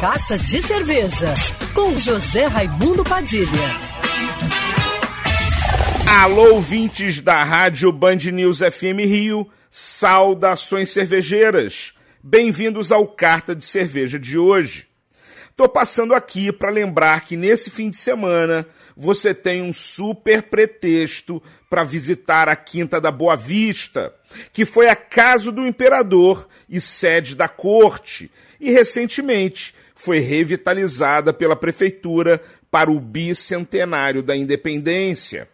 Carta de Cerveja, com José Raimundo Padilha. Alô, ouvintes da Rádio Band News FM Rio, saudações cervejeiras. Bem-vindos ao Carta de Cerveja de hoje. Tô passando aqui para lembrar que nesse fim de semana você tem um super pretexto para visitar a Quinta da Boa Vista, que foi a casa do imperador e sede da corte, e recentemente foi revitalizada pela prefeitura para o bicentenário da independência.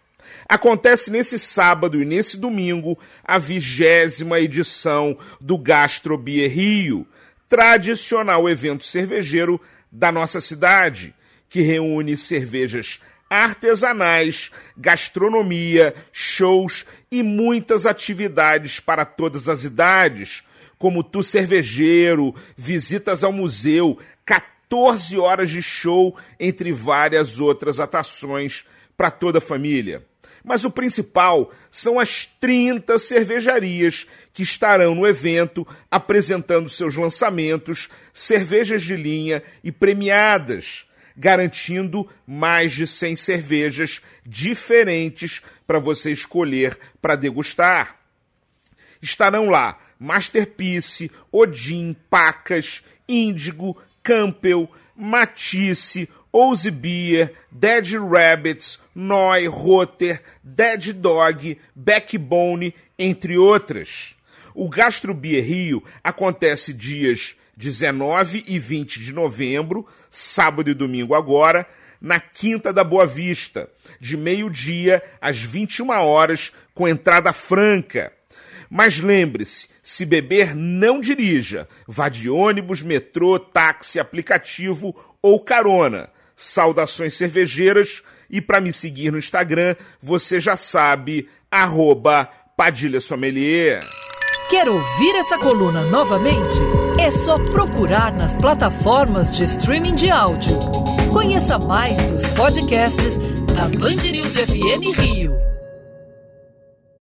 Acontece nesse sábado e nesse domingo a vigésima edição do Gastro Beer Rio, tradicional evento cervejeiro da nossa cidade, que reúne cervejas artesanais, gastronomia, shows e muitas atividades para todas as idades, como tu cervejeiro, visitas ao museu, 14 horas de show, entre várias outras atrações para toda a família. Mas o principal são as 30 cervejarias que estarão no evento apresentando seus lançamentos, cervejas de linha e premiadas, garantindo mais de 100 cervejas diferentes para você escolher para degustar. Estarão lá Masterpiece, Odin, Pacas, Índigo, Campbell, Matisse, Ouse Beer, Dead Rabbits, Noi, Rotter, Dead Dog, Backbone, entre outras. O Gastro Beer Rio acontece dias 19 e 20 de novembro, sábado e domingo agora, na Quinta da Boa Vista, de meio-dia às 21 horas, com entrada franca. Mas lembre-se, se beber, não dirija. Vá de ônibus, metrô, táxi, aplicativo ou carona. Saudações cervejeiras e para me seguir no Instagram, você já sabe, arroba Padilha Sommelier. Quer ouvir essa coluna novamente? É só procurar nas plataformas de streaming de áudio. Conheça mais dos podcasts da Band News FM Rio.